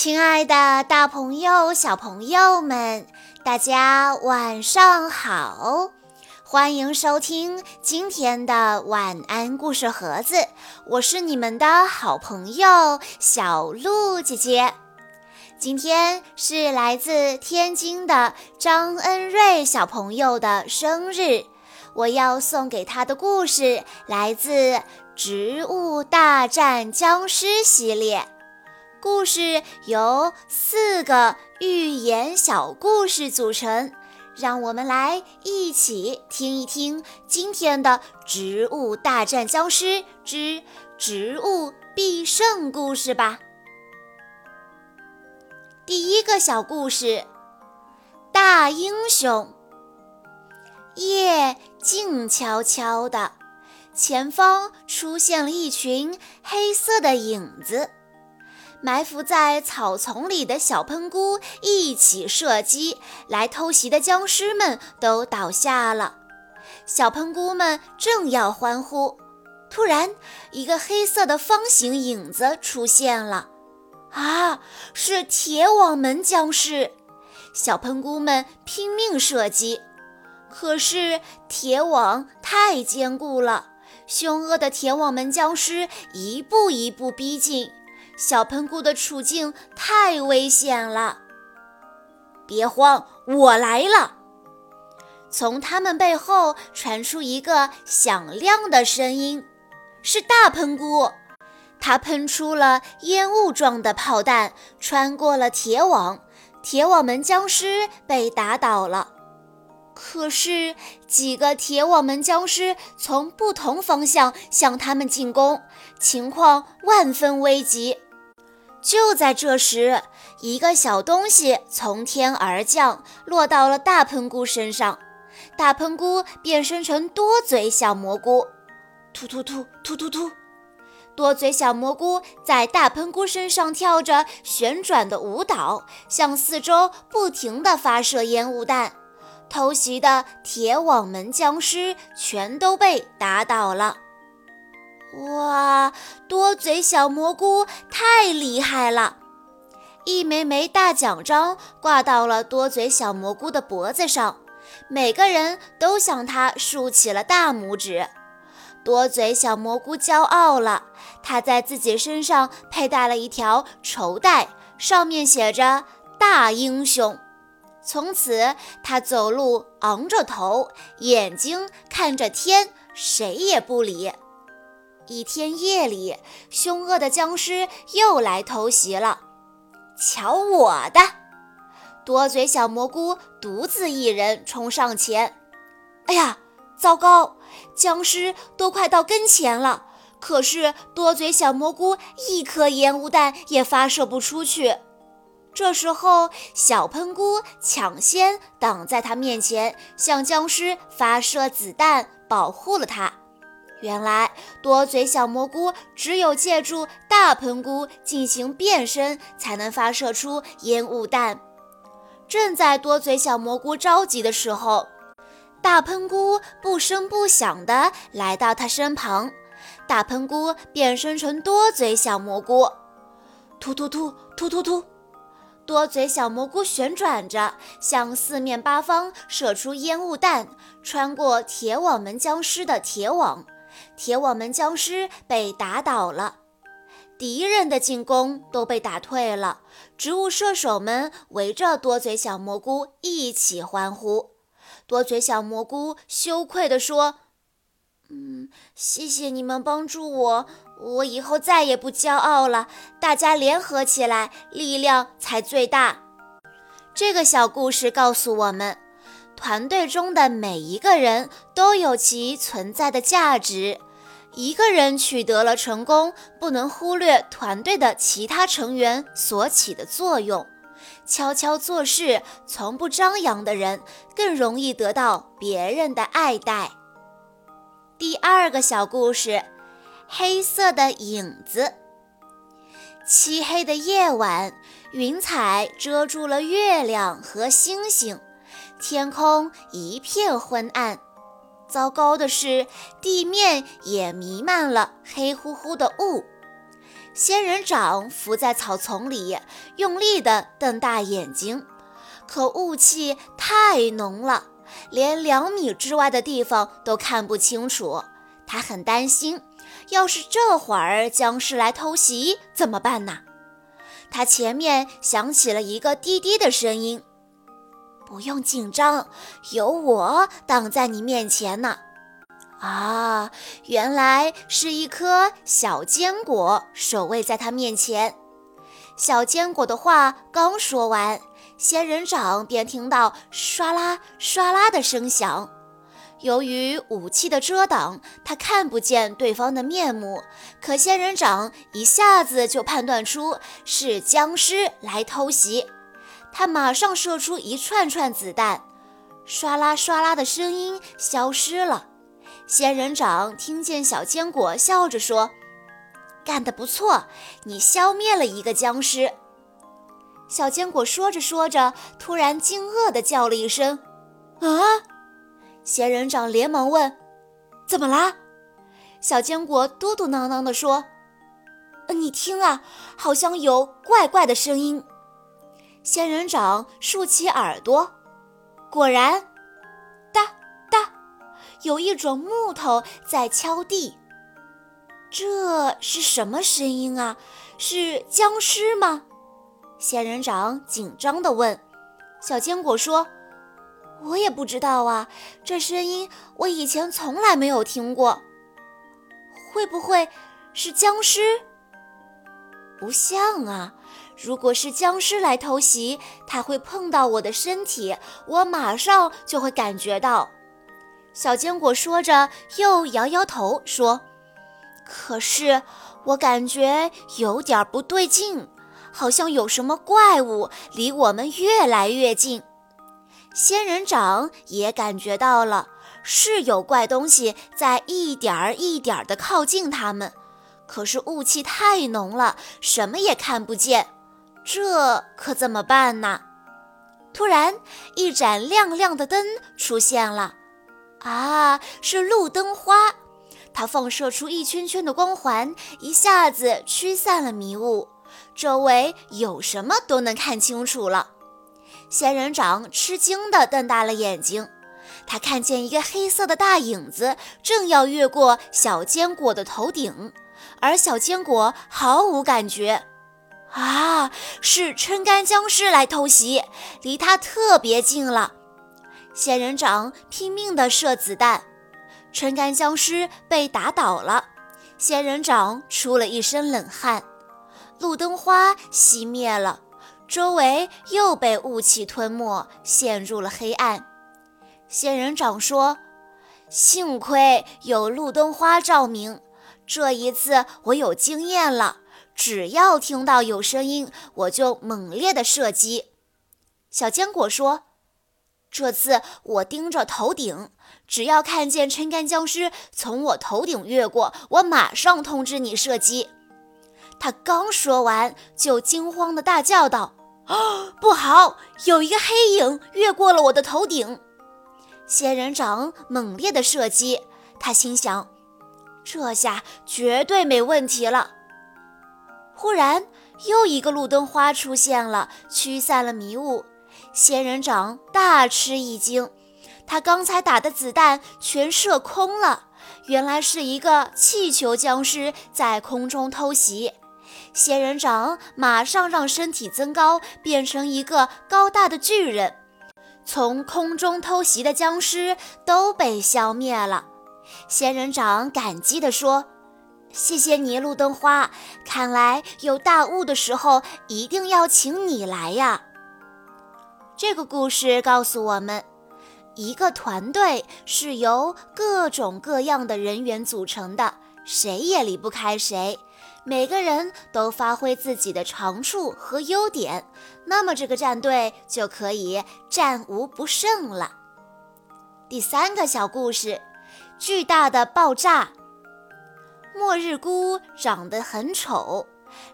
亲爱的，大朋友、小朋友们，大家晚上好！欢迎收听今天的晚安故事盒子，我是你们的好朋友小鹿姐姐。今天是来自天津的张恩瑞小朋友的生日，我要送给他的故事来自《植物大战僵尸》系列。故事由四个寓言小故事组成，让我们来一起听一听今天的《植物大战僵尸之植物必胜》故事吧。第一个小故事：大英雄。夜静悄悄的，前方出现了一群黑色的影子。埋伏在草丛里的小喷菇一起射击，来偷袭的僵尸们都倒下了。小喷菇们正要欢呼，突然一个黑色的方形影子出现了。啊，是铁网门僵尸！小喷菇们拼命射击，可是铁网太坚固了，凶恶的铁网门僵尸一步一步逼近。小喷菇的处境太危险了，别慌，我来了！从他们背后传出一个响亮的声音，是大喷菇，它喷出了烟雾状的炮弹，穿过了铁网，铁网门僵尸被打倒了。可是几个铁网门僵尸从不同方向向他们进攻，情况万分危急。就在这时，一个小东西从天而降，落到了大喷菇身上。大喷菇变身成多嘴小蘑菇，突突突突突突。多嘴小蘑菇在大喷菇身上跳着旋转的舞蹈，向四周不停地发射烟雾弹。偷袭的铁网门僵尸全都被打倒了。哇，多嘴小蘑菇太厉害了！一枚枚大奖章挂到了多嘴小蘑菇的脖子上，每个人都向他竖起了大拇指。多嘴小蘑菇骄傲了，他在自己身上佩戴了一条绸带，上面写着“大英雄”。从此，他走路昂着头，眼睛看着天，谁也不理。一天夜里，凶恶的僵尸又来偷袭了。瞧我的！多嘴小蘑菇独自一人冲上前。哎呀，糟糕！僵尸都快到跟前了，可是多嘴小蘑菇一颗烟雾弹也发射不出去。这时候，小喷菇抢先挡在他面前，向僵尸发射子弹，保护了他。原来多嘴小蘑菇只有借助大喷菇进行变身，才能发射出烟雾弹。正在多嘴小蘑菇着急的时候，大喷菇不声不响地来到他身旁。大喷菇变身成多嘴小蘑菇，突突突突突突，多嘴小蘑菇旋转着，向四面八方射出烟雾弹，穿过铁网门僵尸的铁网。铁网门僵尸被打倒了，敌人的进攻都被打退了。植物射手们围着多嘴小蘑菇一起欢呼。多嘴小蘑菇羞愧地说：“嗯，谢谢你们帮助我，我以后再也不骄傲了。大家联合起来，力量才最大。”这个小故事告诉我们。团队中的每一个人都有其存在的价值。一个人取得了成功，不能忽略团队的其他成员所起的作用。悄悄做事、从不张扬的人，更容易得到别人的爱戴。第二个小故事：黑色的影子。漆黑的夜晚，云彩遮住了月亮和星星。天空一片昏暗，糟糕的是，地面也弥漫了黑乎乎的雾。仙人掌伏在草丛里，用力地瞪大眼睛，可雾气太浓了，连两米之外的地方都看不清楚。他很担心，要是这会儿僵尸来偷袭怎么办呢？他前面响起了一个滴滴的声音：“不用紧张，有我挡在你面前呢。”啊，原来是一颗小坚果守卫在他面前。小坚果的话刚说完，仙人掌便听到唰啦唰啦的声响。由于武器的遮挡，他看不见对方的面目。可仙人掌一下子就判断出是僵尸来偷袭，他马上射出一串串子弹，唰啦唰啦的声音消失了。仙人掌听见小坚果笑着说：“干得不错，你消灭了一个僵尸。”小坚果说着说着，突然惊愕地叫了一声：“啊！”仙人掌连忙问：“怎么啦？”小坚果嘟嘟囔囔地说：“你听啊，好像有怪怪的声音。”仙人掌竖起耳朵，果然。哒哒有一种木头在敲地，这是什么声音啊？是僵尸吗？仙人掌紧张地问。小坚果说：“我也不知道啊，这声音我以前从来没有听过。会不会是僵尸？不像啊！如果是僵尸来偷袭，它会碰到我的身体，我马上就会感觉到。”小坚果说着，又摇摇头说：“可是我感觉有点不对劲，好像有什么怪物离我们越来越近。”仙人掌也感觉到了，是有怪东西在一点儿一点儿地靠近他们，可是雾气太浓了，什么也看不见。这可怎么办呢？突然，一盏亮亮的灯出现了。啊，是路灯花，它放射出一圈圈的光环，一下子驱散了迷雾，周围有什么都能看清楚了。仙人掌吃惊地瞪大了眼睛，他看见一个黑色的大影子正要越过小坚果的头顶，而小坚果毫无感觉。啊，是撑杆僵尸来偷袭，离他特别近了。仙人掌拼命地射子弹，撑杆僵尸被打倒了。仙人掌出了一身冷汗。路灯花熄灭了，周围又被雾气吞没，陷入了黑暗。仙人掌说：“幸亏有路灯花照明，这一次我有经验了。只要听到有声音，我就猛烈地射击。”小坚果说。这次我盯着头顶，只要看见撑杆僵尸从我头顶越过，我马上通知你射击。他刚说完，就惊慌地大叫道：“啊，不好！有一个黑影越过了我的头顶！”仙人掌猛烈地射击，他心想：“这下绝对没问题了。”忽然，又一个路灯花出现了，驱散了迷雾。仙人掌大吃一惊，他刚才打的子弹全射空了，原来是一个气球僵尸在空中偷袭。仙人掌马上让身体增高，变成一个高大的巨人，从空中偷袭的僵尸都被消灭了。仙人掌感激地说：“谢谢你，路灯花，看来有大雾的时候一定要请你来呀。”这个故事告诉我们，一个团队是由各种各样的人员组成的，谁也离不开谁。每个人都发挥自己的长处和优点，那么这个战队就可以战无不胜了。第三个小故事：巨大的爆炸。末日菇长得很丑。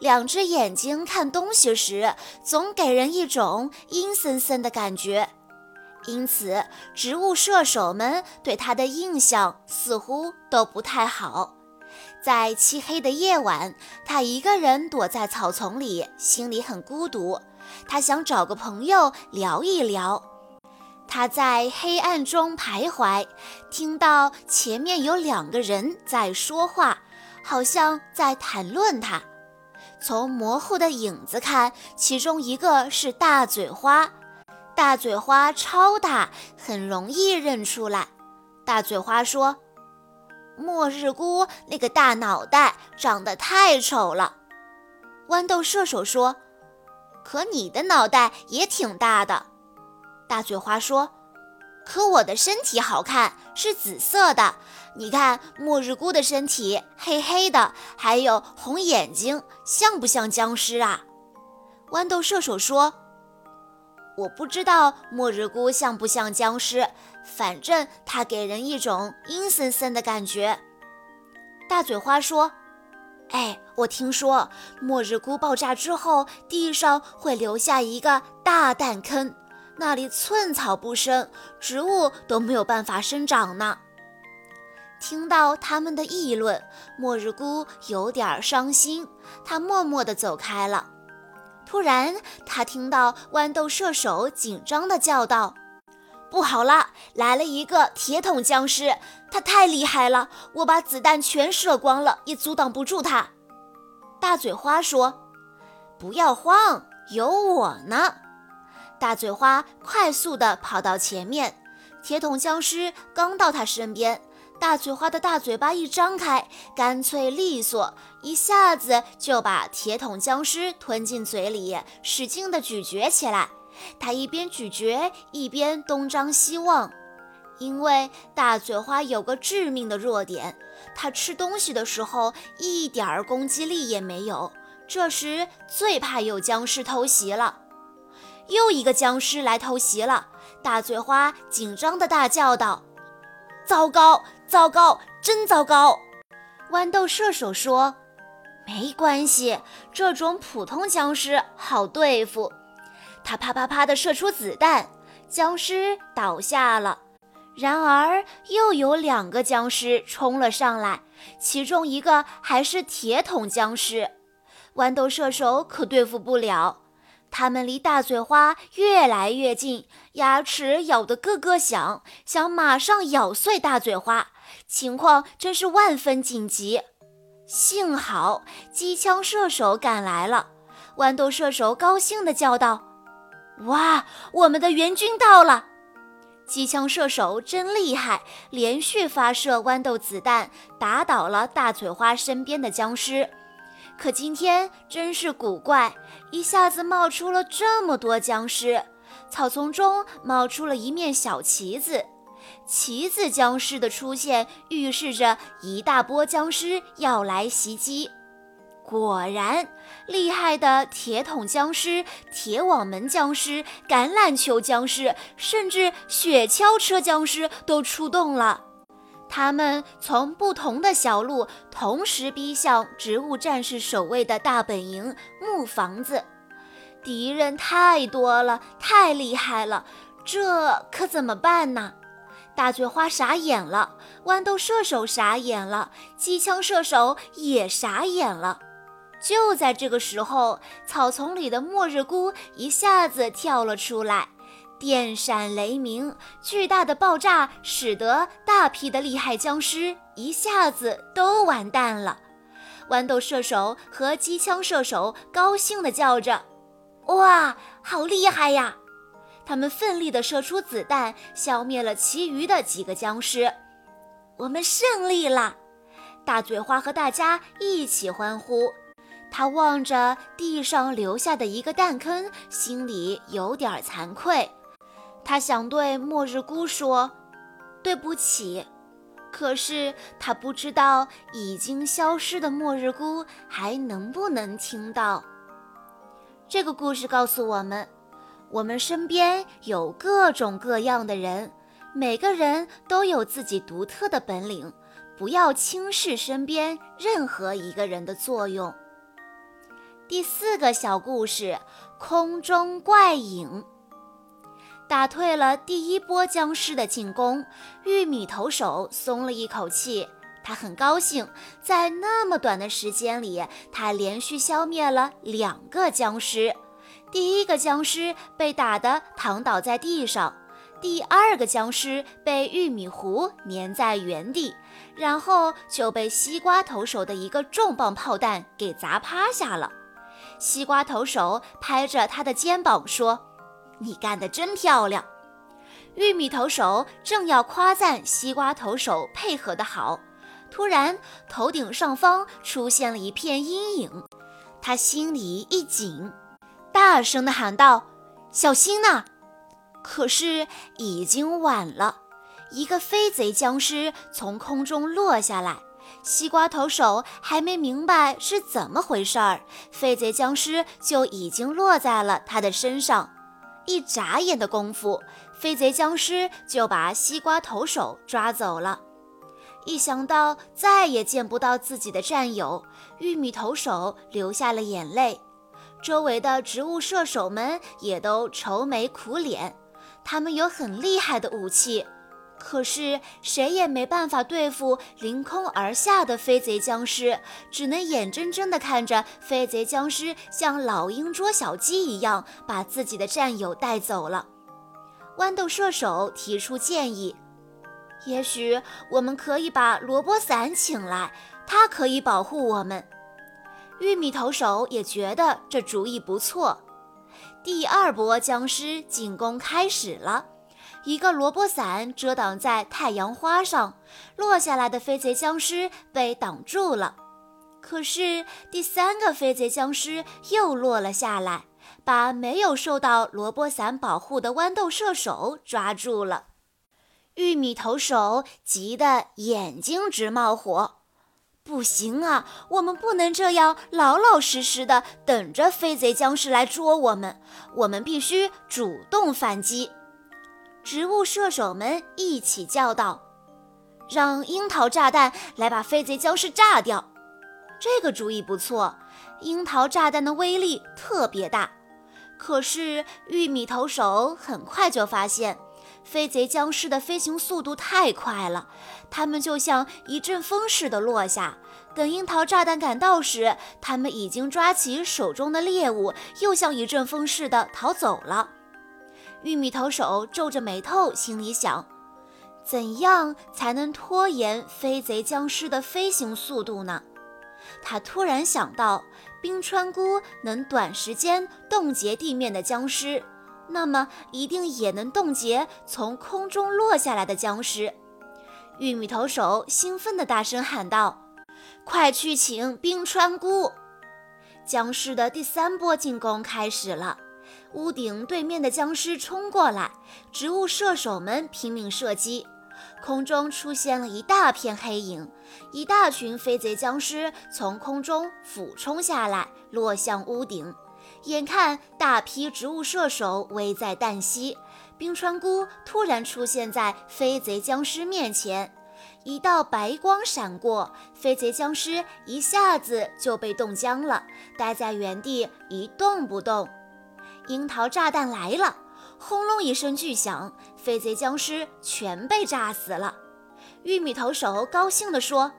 两只眼睛看东西时，总给人一种阴森森的感觉，因此植物射手们对它的印象似乎都不太好。在漆黑的夜晚，他一个人躲在草丛里，心里很孤独。他想找个朋友聊一聊。他在黑暗中徘徊，听到前面有两个人在说话，好像在谈论它。从模糊的影子看，其中一个是大嘴花。大嘴花超大，很容易认出来。大嘴花说。末日菇那个大脑袋长得太丑了，豌豆射手说：“可你的脑袋也挺大的。”大嘴花说：“可我的身体好看，是紫色的。你看末日菇的身体黑黑的，还有红眼睛，像不像僵尸啊？”豌豆射手说。我不知道末日菇像不像僵尸，反正它给人一种阴森森的感觉。大嘴花说：“哎，我听说末日菇爆炸之后，地上会留下一个大弹坑，那里寸草不生，植物都没有办法生长呢。”听到他们的议论，末日菇有点伤心，他默默地走开了。突然，他听到豌豆射手紧张地叫道：“不好了，来了一个铁桶僵尸！他太厉害了，我把子弹全射光了，也阻挡不住他。”大嘴花说：“不要慌，有我呢。”大嘴花快速地跑到前面，铁桶僵尸刚到他身边。大嘴花的大嘴巴一张开，干脆利索，一下子就把铁桶僵尸吞进嘴里，使劲地咀嚼起来。他一边咀嚼，一边东张西望，因为大嘴花有个致命的弱点，它吃东西的时候一点儿攻击力也没有。这时最怕有僵尸偷袭了。又一个僵尸来偷袭了，大嘴花紧张地大叫道：“糟糕！”糟糕，真糟糕！豌豆射手说：“没关系，这种普通僵尸好对付。”他啪啪啪地射出子弹，僵尸倒下了。然而又有两个僵尸冲了上来，其中一个还是铁桶僵尸，豌豆射手可对付不了。他们离大嘴花越来越近，牙齿咬得咯咯响，想马上咬碎大嘴花。情况真是万分紧急。幸好机枪射手赶来了，豌豆射手高兴地叫道：“哇，我们的援军到了！”机枪射手真厉害，连续发射豌豆子弹，打倒了大嘴花身边的僵尸。可今天真是古怪，一下子冒出了这么多僵尸，草丛中冒出了一面小旗子。旗子僵尸的出现预示着一大波僵尸要来袭击。果然，厉害的铁桶僵尸、铁网门僵尸、橄榄球僵尸，甚至雪橇车僵尸都出动了。他们从不同的小路同时逼向植物战士守卫的大本营木房子。敌人太多了，太厉害了，这可怎么办呢？大嘴花傻眼了，豌豆射手傻眼了，机枪射手也傻眼了。就在这个时候，草丛里的末日菇一下子跳了出来。电闪雷鸣，巨大的爆炸使得大批的厉害僵尸一下子都完蛋了。豌豆射手和机枪射手高兴地叫着：“哇，好厉害呀！”他们奋力地射出子弹，消灭了其余的几个僵尸。我们胜利了！大嘴花和大家一起欢呼。他望着地上留下的一个弹坑，心里有点惭愧。他想对末日菇说：“对不起。”可是他不知道已经消失的末日菇还能不能听到。这个故事告诉我们：我们身边有各种各样的人，每个人都有自己独特的本领，不要轻视身边任何一个人的作用。第四个小故事：空中怪影。打退了第一波僵尸的进攻，玉米投手松了一口气，他很高兴，在那么短的时间里，他连续消灭了两个僵尸。第一个僵尸被打得躺倒在地上，第二个僵尸被玉米糊粘在原地，然后就被西瓜投手的一个重磅炮弹给砸趴下了。西瓜投手拍着他的肩膀说：“你干得真漂亮。”玉米投手正要夸赞西瓜投手配合得好。突然，头顶上方出现了一片阴影，他心里一紧，大声地喊道：“小心呐！”可是已经晚了，一个飞贼僵尸从空中落下来，西瓜投手还没明白是怎么回事儿，飞贼僵尸就已经落在了他的身上。一眨眼的功夫，飞贼僵尸就把西瓜投手抓走了。一想到再也见不到自己的战友，玉米投手流下了眼泪。周围的植物射手们也都愁眉苦脸。他们有很厉害的武器，可是谁也没办法对付凌空而下的飞贼僵尸，只能眼睁睁地看着飞贼僵尸像老鹰捉小鸡一样把自己的战友带走了。豌豆射手提出建议。也许我们可以把萝卜伞请来，它可以保护我们。玉米投手也觉得这主意不错。第二波僵尸进攻开始了，一个萝卜伞遮挡在太阳花上，落下来的飞贼僵尸被挡住了。可是第三个飞贼僵尸又落了下来，把没有受到萝卜伞保护的豌豆射手抓住了。玉米投手急得眼睛直冒火，不行啊！我们不能这样老老实实的等着飞贼僵尸来捉我们，我们必须主动反击。植物射手们一起叫道：“让樱桃炸弹来把飞贼僵尸炸掉！”这个主意不错，樱桃炸弹的威力特别大。可是玉米投手很快就发现。飞贼僵尸的飞行速度太快了，它们就像一阵风似的落下。等樱桃炸弹赶到时，它们已经抓起手中的猎物，又像一阵风似的逃走了。玉米投手皱着眉头，心里想：怎样才能拖延飞贼僵尸的飞行速度呢？他突然想到，冰川菇能短时间冻结地面的僵尸。那么一定也能冻结从空中落下来的僵尸。玉米投手兴奋地大声喊道：“快去请冰川菇！”僵尸的第三波进攻开始了。屋顶对面的僵尸冲过来，植物射手们拼命射击，空中出现了一大片黑影，一大群飞贼僵尸从空中俯冲下来，落向屋顶。眼看大批植物射手危在旦夕，冰川菇突然出现在飞贼僵尸面前，一道白光闪过，飞贼僵尸一下子就被冻僵了，待在原地一动不动。樱桃炸弹来了，轰隆一声巨响，飞贼僵尸全被炸死了。玉米投手高兴地说。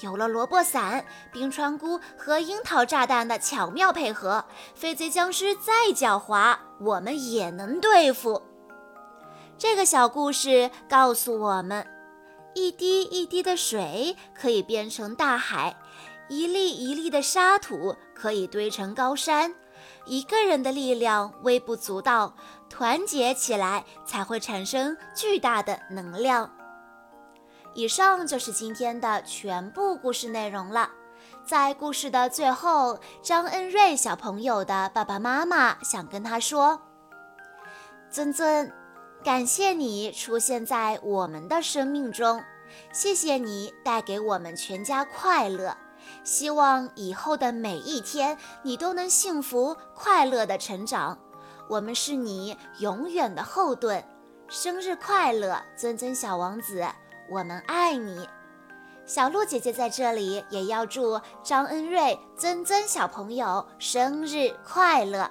有了萝卜伞、冰川菇和樱桃炸弹的巧妙配合，飞贼僵尸再狡猾，我们也能对付。这个小故事告诉我们：一滴一滴的水可以变成大海，一粒一粒的沙土可以堆成高山。一个人的力量微不足道，团结起来才会产生巨大的能量。以上就是今天的全部故事内容了。在故事的最后，张恩瑞小朋友的爸爸妈妈想跟他说：“尊尊，感谢你出现在我们的生命中，谢谢你带给我们全家快乐。希望以后的每一天，你都能幸福快乐的成长。我们是你永远的后盾。生日快乐，尊尊小王子！”我们爱你，小鹿姐姐在这里也要祝张恩瑞、尊尊小朋友生日快乐。